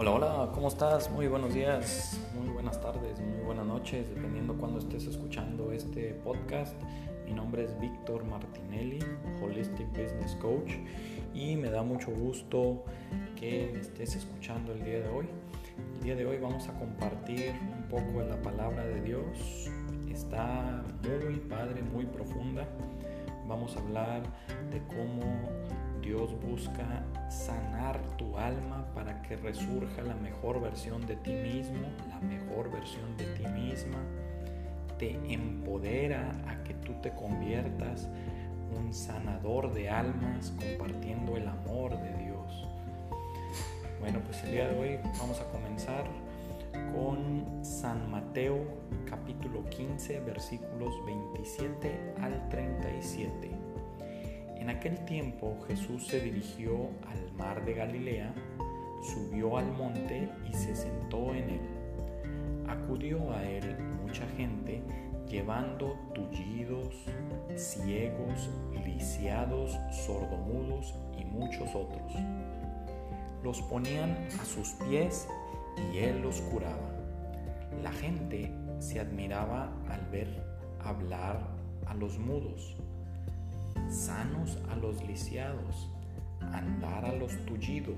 Hola, hola, ¿cómo estás? Muy buenos días, muy buenas tardes, muy buenas noches, dependiendo cuando estés escuchando este podcast. Mi nombre es Víctor Martinelli, Holistic Business Coach, y me da mucho gusto que me estés escuchando el día de hoy. El día de hoy vamos a compartir un poco la palabra de Dios. Está muy padre, muy profunda. Vamos a hablar de cómo Dios busca sanar tu alma para que resurja la mejor versión de ti mismo, la mejor versión de ti misma. Te empodera a que tú te conviertas un sanador de almas compartiendo el amor de Dios. Bueno, pues el día de hoy vamos a comenzar con San Mateo capítulo 15 versículos 27 al 37. En aquel tiempo Jesús se dirigió al mar de Galilea, subió al monte y se sentó en él. Acudió a él mucha gente llevando tullidos, ciegos, lisiados, sordomudos y muchos otros. Los ponían a sus pies y él los curaba. La gente se admiraba al ver hablar a los mudos sanos a los lisiados, andar a los tullidos,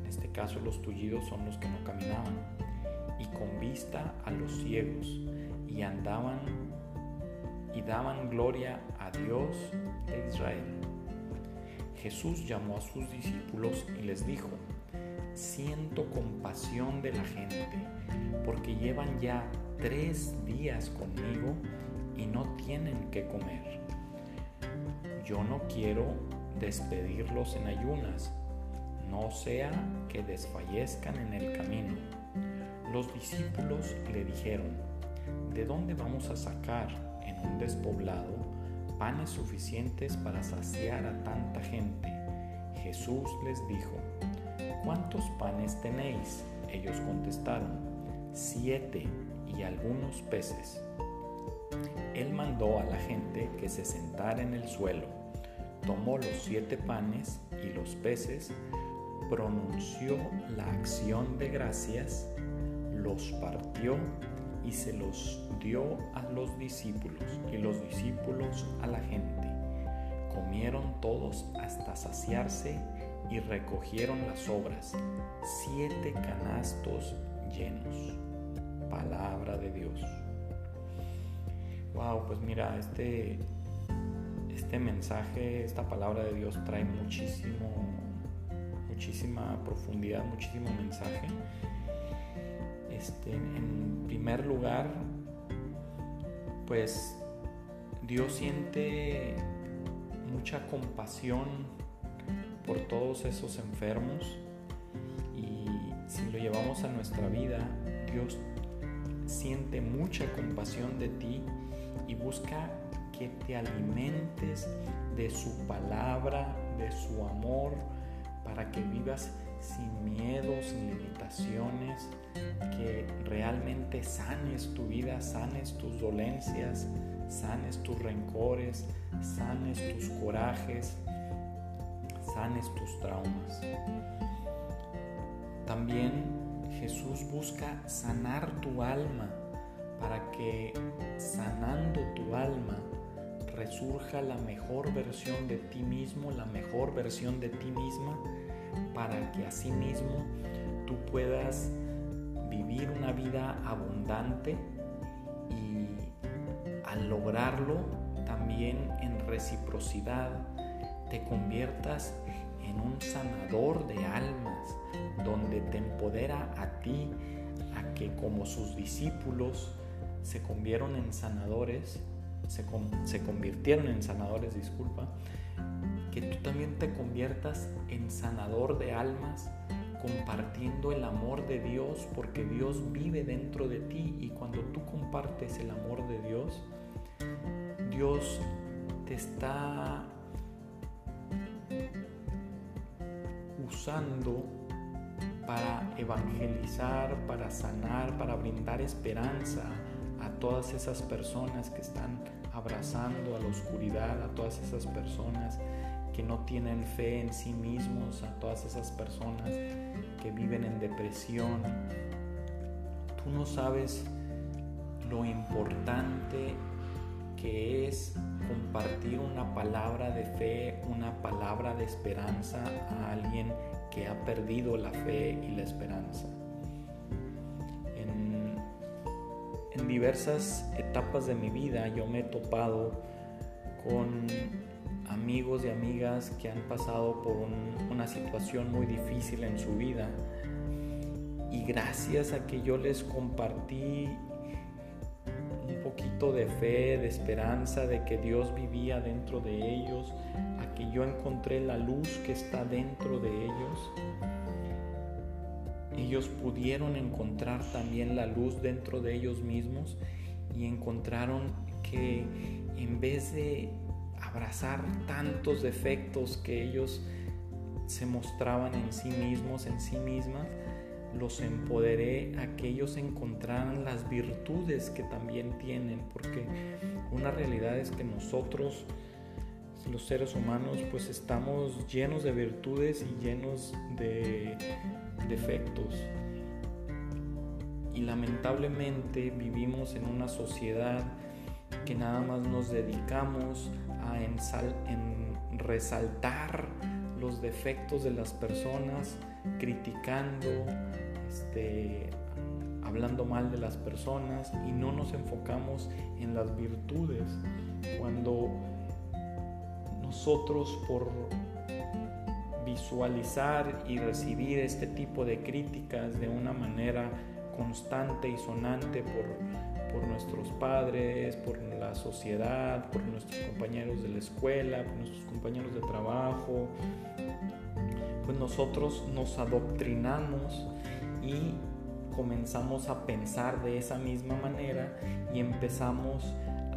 en este caso los tullidos son los que no caminaban, y con vista a los ciegos, y andaban y daban gloria a Dios de Israel. Jesús llamó a sus discípulos y les dijo, siento compasión de la gente, porque llevan ya tres días conmigo y no tienen que comer yo no quiero despedirlos en ayunas, no sea que desfallezcan en el camino. Los discípulos le dijeron, ¿de dónde vamos a sacar en un despoblado panes suficientes para saciar a tanta gente? Jesús les dijo, ¿cuántos panes tenéis? Ellos contestaron, siete y algunos peces. Él mandó a la gente que se sentara en el suelo tomó los siete panes y los peces, pronunció la acción de gracias, los partió y se los dio a los discípulos y los discípulos a la gente. Comieron todos hasta saciarse y recogieron las obras, siete canastos llenos. Palabra de Dios. Wow, pues mira, este este mensaje, esta palabra de Dios trae muchísimo, muchísima profundidad, muchísimo mensaje. Este, en primer lugar, pues Dios siente mucha compasión por todos esos enfermos y si lo llevamos a nuestra vida, Dios siente mucha compasión de ti y busca que te alimentes de su palabra, de su amor, para que vivas sin miedos, sin limitaciones, que realmente sanes tu vida, sanes tus dolencias, sanes tus rencores, sanes tus corajes, sanes tus traumas. También Jesús busca sanar tu alma para que sanando tu alma resurja la mejor versión de ti mismo, la mejor versión de ti misma, para que así mismo tú puedas vivir una vida abundante y al lograrlo también en reciprocidad te conviertas en un sanador de almas, donde te empodera a ti a que como sus discípulos se convieron en sanadores, se, convirtieron en sanadores, disculpa, que tú también te conviertas en sanador de almas compartiendo el amor de Dios porque Dios vive dentro de ti y cuando tú compartes el amor de Dios, Dios te está usando para evangelizar, para sanar, para brindar esperanza a todas esas personas que están abrazando a la oscuridad, a todas esas personas que no tienen fe en sí mismos, a todas esas personas que viven en depresión. Tú no sabes lo importante que es compartir una palabra de fe, una palabra de esperanza a alguien que ha perdido la fe y la esperanza. Diversas etapas de mi vida yo me he topado con amigos y amigas que han pasado por una situación muy difícil en su vida. Y gracias a que yo les compartí un poquito de fe, de esperanza, de que Dios vivía dentro de ellos, a que yo encontré la luz que está dentro de ellos, ellos pudieron encontrar también la luz dentro de ellos mismos y encontraron que en vez de abrazar tantos defectos que ellos se mostraban en sí mismos, en sí mismas, los empoderé a que ellos encontraran las virtudes que también tienen, porque una realidad es que nosotros, los seres humanos, pues estamos llenos de virtudes y llenos de defectos. Y lamentablemente vivimos en una sociedad que nada más nos dedicamos a resaltar los defectos de las personas, criticando, este, hablando mal de las personas y no nos enfocamos en las virtudes. Cuando nosotros por visualizar y recibir este tipo de críticas de una manera constante y sonante por, por nuestros padres, por la sociedad, por nuestros compañeros de la escuela, por nuestros compañeros de trabajo, pues nosotros nos adoctrinamos y comenzamos a pensar de esa misma manera y empezamos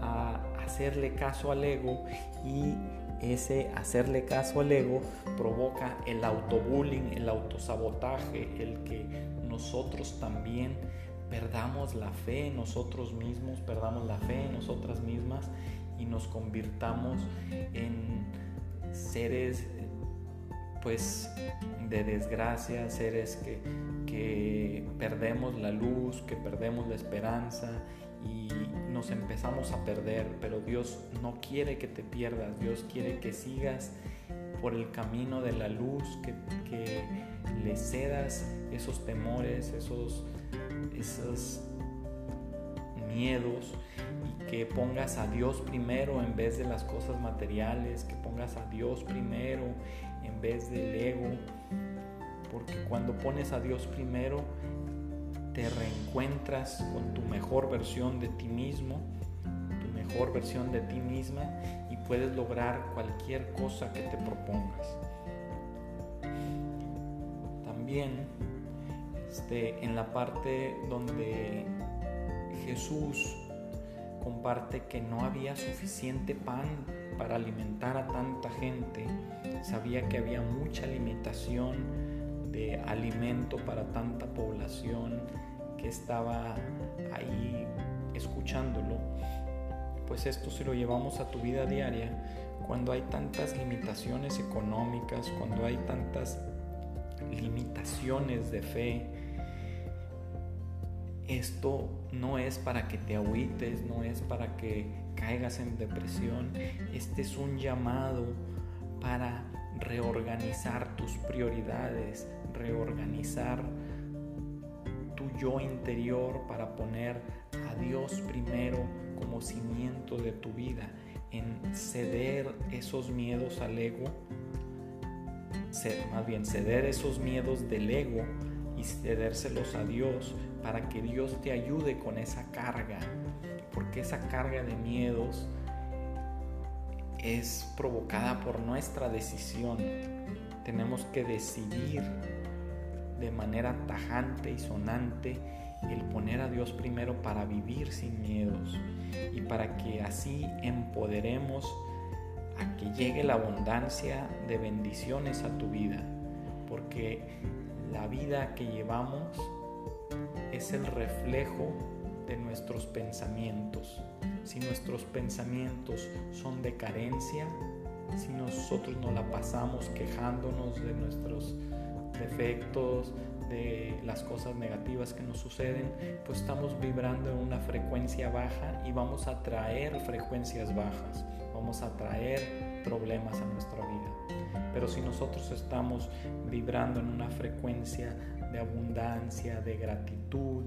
a hacerle caso al ego y ese hacerle caso al ego provoca el autobullying, el autosabotaje, el que nosotros también perdamos la fe en nosotros mismos, perdamos la fe en nosotras mismas y nos convirtamos en seres pues de desgracia, seres que, que perdemos la luz, que perdemos la esperanza y nos empezamos a perder, pero Dios no quiere que te pierdas, Dios quiere que sigas por el camino de la luz, que, le cedas esos temores, esos, esos miedos y que pongas a Dios primero en vez de las cosas materiales, que pongas a Dios primero en vez del ego, porque cuando pones a Dios primero, te reencuentras con tu mejor versión de ti mismo, tu mejor versión de ti misma y puedes lograr cualquier cosa que te propongas. También este, en la parte donde Jesús comparte que no había suficiente pan para alimentar a tanta gente, sabía que había mucha limitación de alimento para tanta población que estaba ahí escuchándolo, pues esto si lo llevamos a tu vida diaria, cuando hay tantas limitaciones económicas, cuando hay tantas limitaciones de fe, esto no es para que te agüites, no es para que caigas en depresión, este es un llamado para reorganizar tus prioridades, reorganizar tu yo interior para poner a Dios primero como cimiento de tu vida, en ceder esos miedos al ego, más bien ceder esos miedos del ego y cedérselos a Dios para que Dios te ayude con esa carga, porque esa carga de miedos es provocada por nuestra decisión. Tenemos que decidir de manera tajante y sonante el poner a Dios primero para vivir sin miedos y para que así empoderemos a que llegue la abundancia de bendiciones a tu vida, porque la vida que llevamos es el reflejo de nuestros pensamientos. Si nuestros pensamientos son de carencia, si nosotros no la pasamos quejándonos de nuestros defectos, de las cosas negativas que nos suceden, pues estamos vibrando en una frecuencia baja y vamos a traer frecuencias bajas, vamos a traer problemas a nuestra vida. Pero si nosotros estamos vibrando en una frecuencia de abundancia, de gratitud,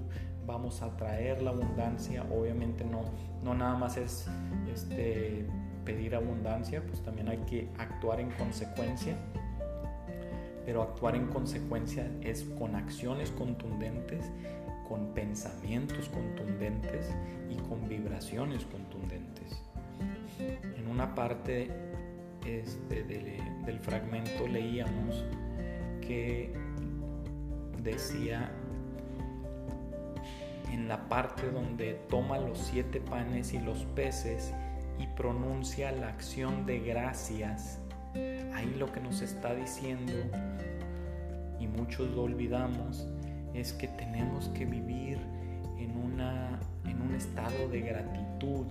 vamos a traer la abundancia. Obviamente no, no nada más es este, pedir abundancia, pues también hay que actuar en consecuencia pero actuar en consecuencia es con acciones contundentes, con pensamientos contundentes y con vibraciones contundentes. En una parte este, del, fragmento leíamos que decía en la parte donde toma los siete panes y los peces y pronuncia la acción de gracias Ahí lo que nos está diciendo, y muchos lo olvidamos, es que tenemos que vivir en, una, en un estado de gratitud.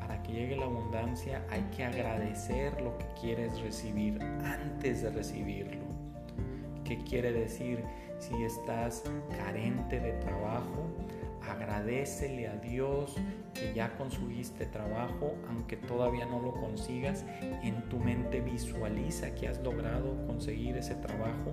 Para que llegue la abundancia hay que agradecer lo que quieres recibir antes de recibirlo. ¿Qué quiere decir? Si estás carente de trabajo, agradecele a Dios que ya conseguiste trabajo, aunque todavía no lo consigas, en tu mente visualiza que has logrado conseguir ese trabajo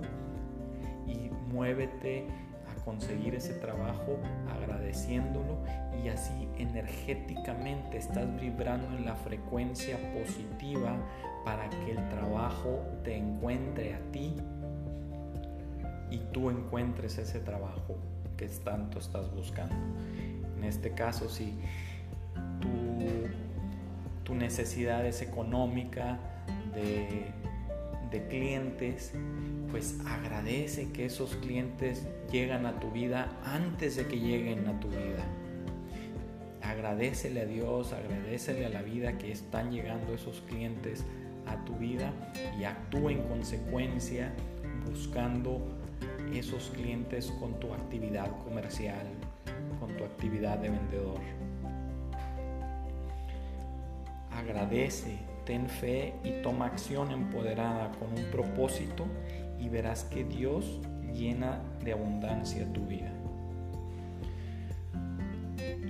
y muévete a conseguir ese trabajo agradeciéndolo. Y así energéticamente estás vibrando en la frecuencia positiva para que el trabajo te encuentre a ti y tú encuentres ese trabajo que tanto estás buscando. En este caso, si tu, necesidad es económica de, de clientes, pues agradece que esos clientes llegan a tu vida antes de que lleguen a tu vida. Agradecele a Dios, agradecele a la vida que están llegando esos clientes a tu vida y actúa en consecuencia buscando esos clientes con tu actividad comercial, con tu actividad de vendedor. Agradece, ten fe y toma acción empoderada con un propósito y verás que Dios llena de abundancia tu vida.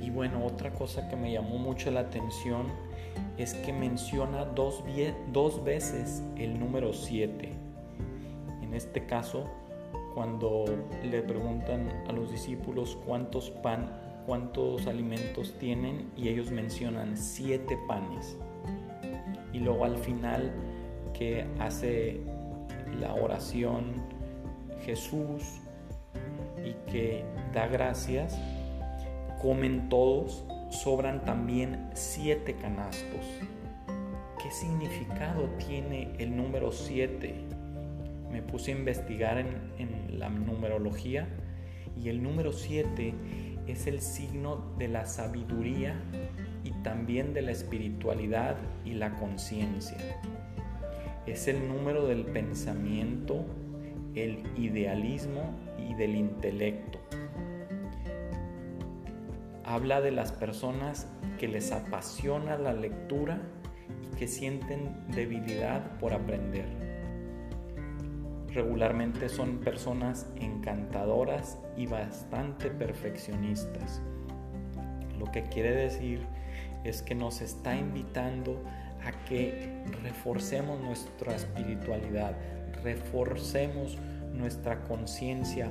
Y bueno, otra cosa que me llamó mucho la atención es que menciona dos, dos veces el número 7. En este caso, cuando le preguntan a los discípulos cuántos pan, cuántos alimentos tienen y ellos mencionan siete panes. Y luego al final que hace la oración Jesús y que da gracias, comen todos, sobran también siete canastos. ¿Qué significado tiene el número siete? Me puse a investigar en, la numerología y el número 7 es el signo de la sabiduría y también de la espiritualidad y la conciencia. Es el número del pensamiento, el idealismo y del intelecto. Habla de las personas que les apasiona la lectura y que sienten debilidad por aprender regularmente son personas encantadoras y bastante perfeccionistas. Lo que quiere decir es que nos está invitando a que reforcemos nuestra espiritualidad, reforcemos nuestra conciencia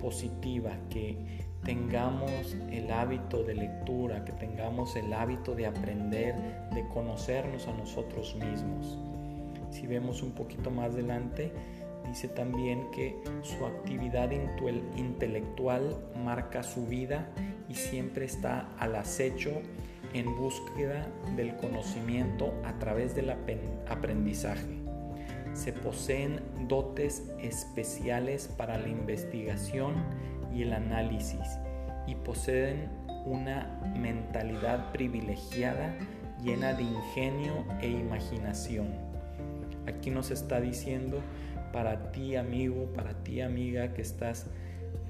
positiva, que tengamos el hábito de lectura, que tengamos el hábito de aprender, de conocernos a nosotros mismos. Si vemos un poquito más adelante, Dice también que su actividad intelectual marca su vida y siempre está al acecho en búsqueda del conocimiento a través del aprendizaje. Se poseen dotes especiales para la investigación y el análisis y poseen una mentalidad privilegiada llena de ingenio e imaginación. Aquí nos está diciendo para ti amigo, para ti amiga que estás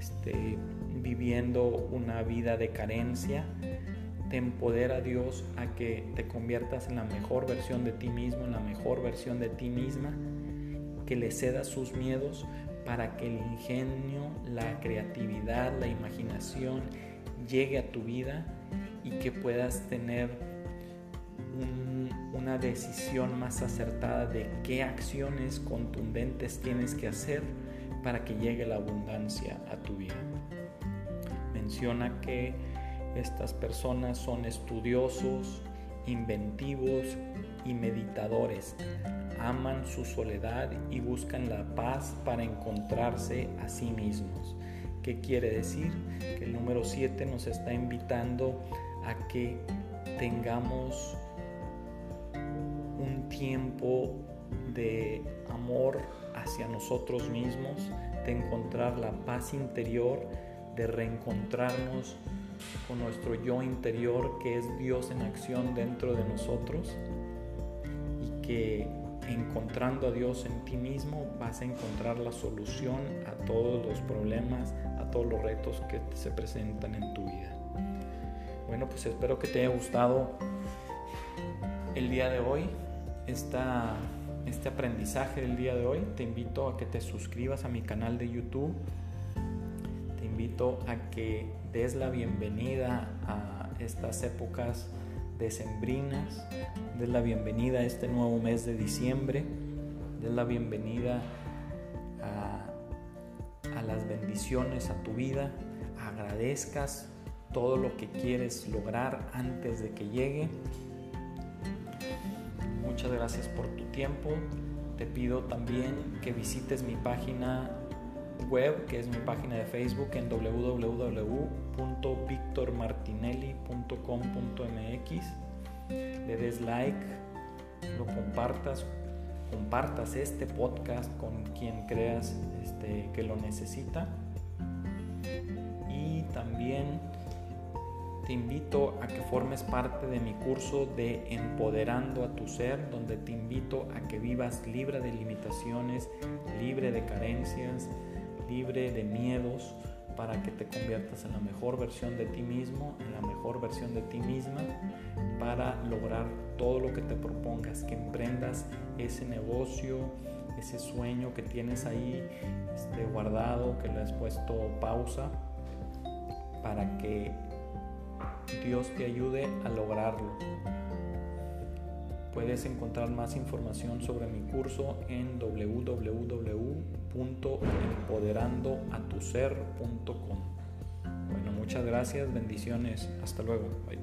este, viviendo una vida de carencia, te empodera Dios a que te conviertas en la mejor versión de ti mismo, en la mejor versión de ti misma, que le cedas sus miedos para que el ingenio, la creatividad, la imaginación llegue a tu vida y que puedas tener una decisión más acertada de qué acciones contundentes tienes que hacer para que llegue la abundancia a tu vida. Menciona que estas personas son estudiosos, inventivos y meditadores. Aman su soledad y buscan la paz para encontrarse a sí mismos. ¿Qué quiere decir? Que el número 7 nos está invitando a que tengamos tiempo de amor hacia nosotros mismos, de encontrar la paz interior, de reencontrarnos con nuestro yo interior que es Dios en acción dentro de nosotros y que encontrando a Dios en ti mismo vas a encontrar la solución a todos los problemas, a todos los retos que se presentan en tu vida. Bueno, pues espero que te haya gustado el día de hoy, esta, este aprendizaje del día de hoy. Te invito a que te suscribas a mi canal de YouTube invito a que des la bienvenida a estas épocas decembrinas, des la bienvenida a este nuevo mes de diciembre, des la bienvenida a, a las bendiciones a tu vida, agradezcas todo lo que quieres lograr antes de que llegue. Muchas gracias por tu tiempo. Te pido también que visites mi página web, que es mi página de Facebook en www.victormartinelli.com.mx. Le des like, lo compartas, compartas este podcast con quien creas este, que lo necesita. Y también te invito a que formes parte de mi curso de Empoderando a tu Ser, donde te invito a que vivas libre de limitaciones, libre de carencias, libre de miedos para que te conviertas en la mejor versión de ti mismo, en la mejor versión de ti misma, para lograr todo lo que te propongas, que emprendas ese negocio, ese sueño que tienes ahí este, guardado, que le has puesto pausa, para que Dios te ayude a lograrlo. Puedes encontrar más información sobre mi curso en www.empoderandoatuser.com. Bueno, muchas gracias, bendiciones, hasta luego. Bye.